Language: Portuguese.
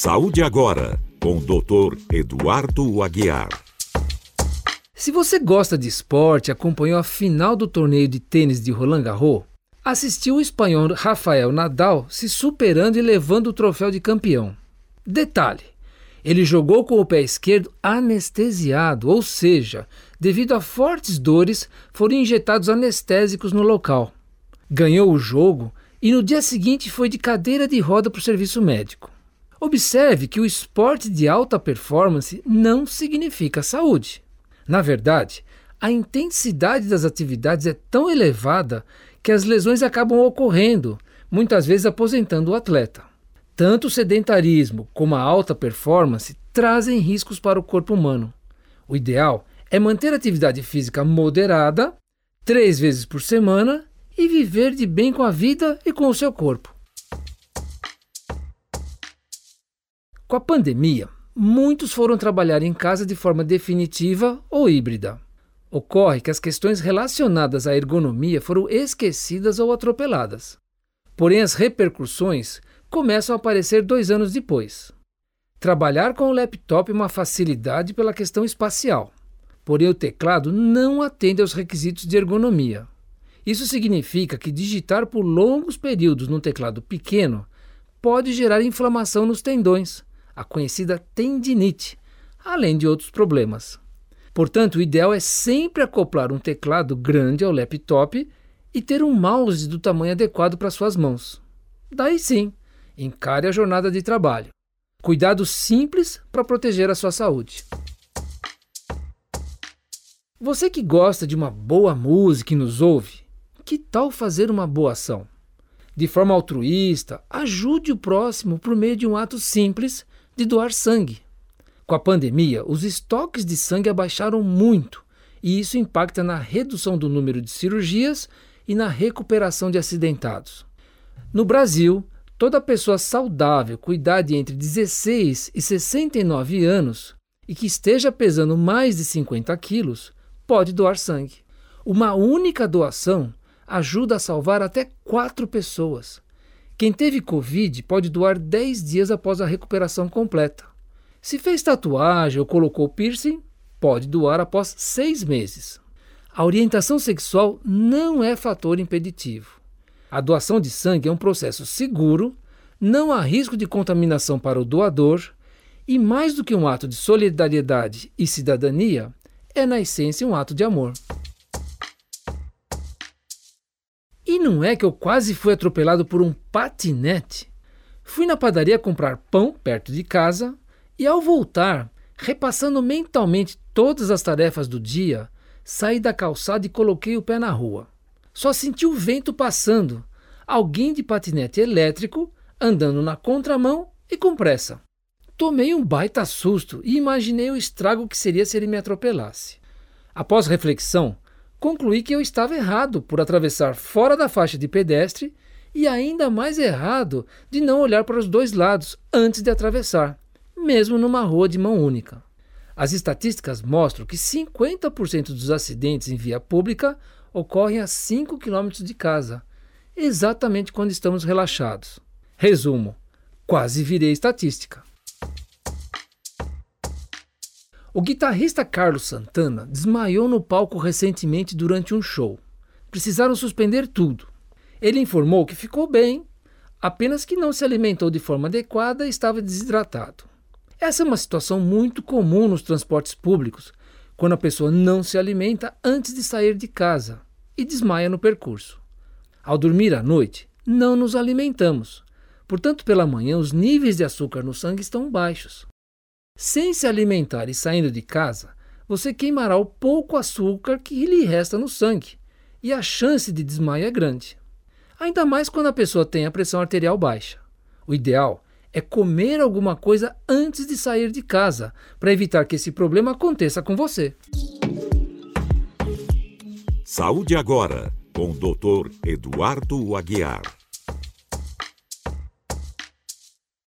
Saúde Agora, com o Dr. Eduardo Aguiar. Se você gosta de esporte, acompanhou a final do torneio de tênis de Roland Garros, assistiu o espanhol Rafael Nadal se superando e levando o troféu de campeão. Detalhe: ele jogou com o pé esquerdo anestesiado, ou seja, devido a fortes dores, foram injetados anestésicos no local. Ganhou o jogo e no dia seguinte foi de cadeira de roda para o serviço médico. Observe que o esporte de alta performance não significa saúde. Na verdade, a intensidade das atividades é tão elevada que as lesões acabam ocorrendo, muitas vezes aposentando o atleta. Tanto o sedentarismo como a alta performance trazem riscos para o corpo humano. O ideal é manter a atividade física moderada, três vezes por semana, e viver de bem com a vida e com o seu corpo. Com a pandemia, muitos foram trabalhar em casa de forma definitiva ou híbrida. Ocorre que as questões relacionadas à ergonomia foram esquecidas ou atropeladas. Porém, as repercussões começam a aparecer dois anos depois. Trabalhar com o laptop é uma facilidade pela questão espacial, porém o teclado não atende aos requisitos de ergonomia. Isso significa que digitar por longos períodos num teclado pequeno pode gerar inflamação nos tendões, a conhecida tendinite, além de outros problemas. Portanto, o ideal é sempre acoplar um teclado grande ao laptop e ter um mouse do tamanho adequado para suas mãos. Daí sim, encare a jornada de trabalho. Cuidados simples para proteger a sua saúde. Você que gosta de uma boa música e nos ouve, que tal fazer uma boa ação? De forma altruísta, ajude o próximo por meio de um ato simples de doar sangue. Com a pandemia, os estoques de sangue abaixaram muito e isso impacta na redução do número de cirurgias e na recuperação de acidentados. No Brasil, toda pessoa saudável com idade entre 16 e 69 anos e que esteja pesando mais de 50 quilos pode doar sangue. Uma única doação ajuda a salvar até quatro pessoas. Quem teve Covid pode doar 10 dias após a recuperação completa. Se fez tatuagem ou colocou piercing, pode doar após seis meses. A orientação sexual não é fator impeditivo. A doação de sangue é um processo seguro, não há risco de contaminação para o doador e, mais do que um ato de solidariedade e cidadania, é na essência um ato de amor. Não é que eu quase fui atropelado por um patinete? Fui na padaria comprar pão perto de casa e, ao voltar, repassando mentalmente todas as tarefas do dia, saí da calçada e coloquei o pé na rua. Só senti o vento passando, alguém de patinete elétrico andando na contramão e com pressa. Tomei um baita susto e imaginei o estrago que seria se ele me atropelasse. Após reflexão, concluí que eu estava errado por atravessar fora da faixa de pedestre e ainda mais errado de não olhar para os dois lados antes de atravessar, mesmo numa rua de mão única. As estatísticas mostram que 50% dos acidentes em via pública ocorrem a 5 km de casa, exatamente quando estamos relaxados. Resumo: quase virei estatística. O guitarrista Carlos Santana desmaiou no palco recentemente durante um show. Precisaram suspender tudo. Ele informou que ficou bem, apenas que não se alimentou de forma adequada e estava desidratado. Essa é uma situação muito comum nos transportes públicos, quando a pessoa não se alimenta antes de sair de casa e desmaia no percurso. Ao dormir à noite, não nos alimentamos. Portanto, pela manhã, os níveis de açúcar no sangue estão baixos. Sem se alimentar e saindo de casa, você queimará o pouco açúcar que lhe resta no sangue, e a chance de desmaio é grande. Ainda mais quando a pessoa tem a pressão arterial baixa. O ideal é comer alguma coisa antes de sair de casa, para evitar que esse problema aconteça com você. Saúde agora, com o Dr. Eduardo Aguiar.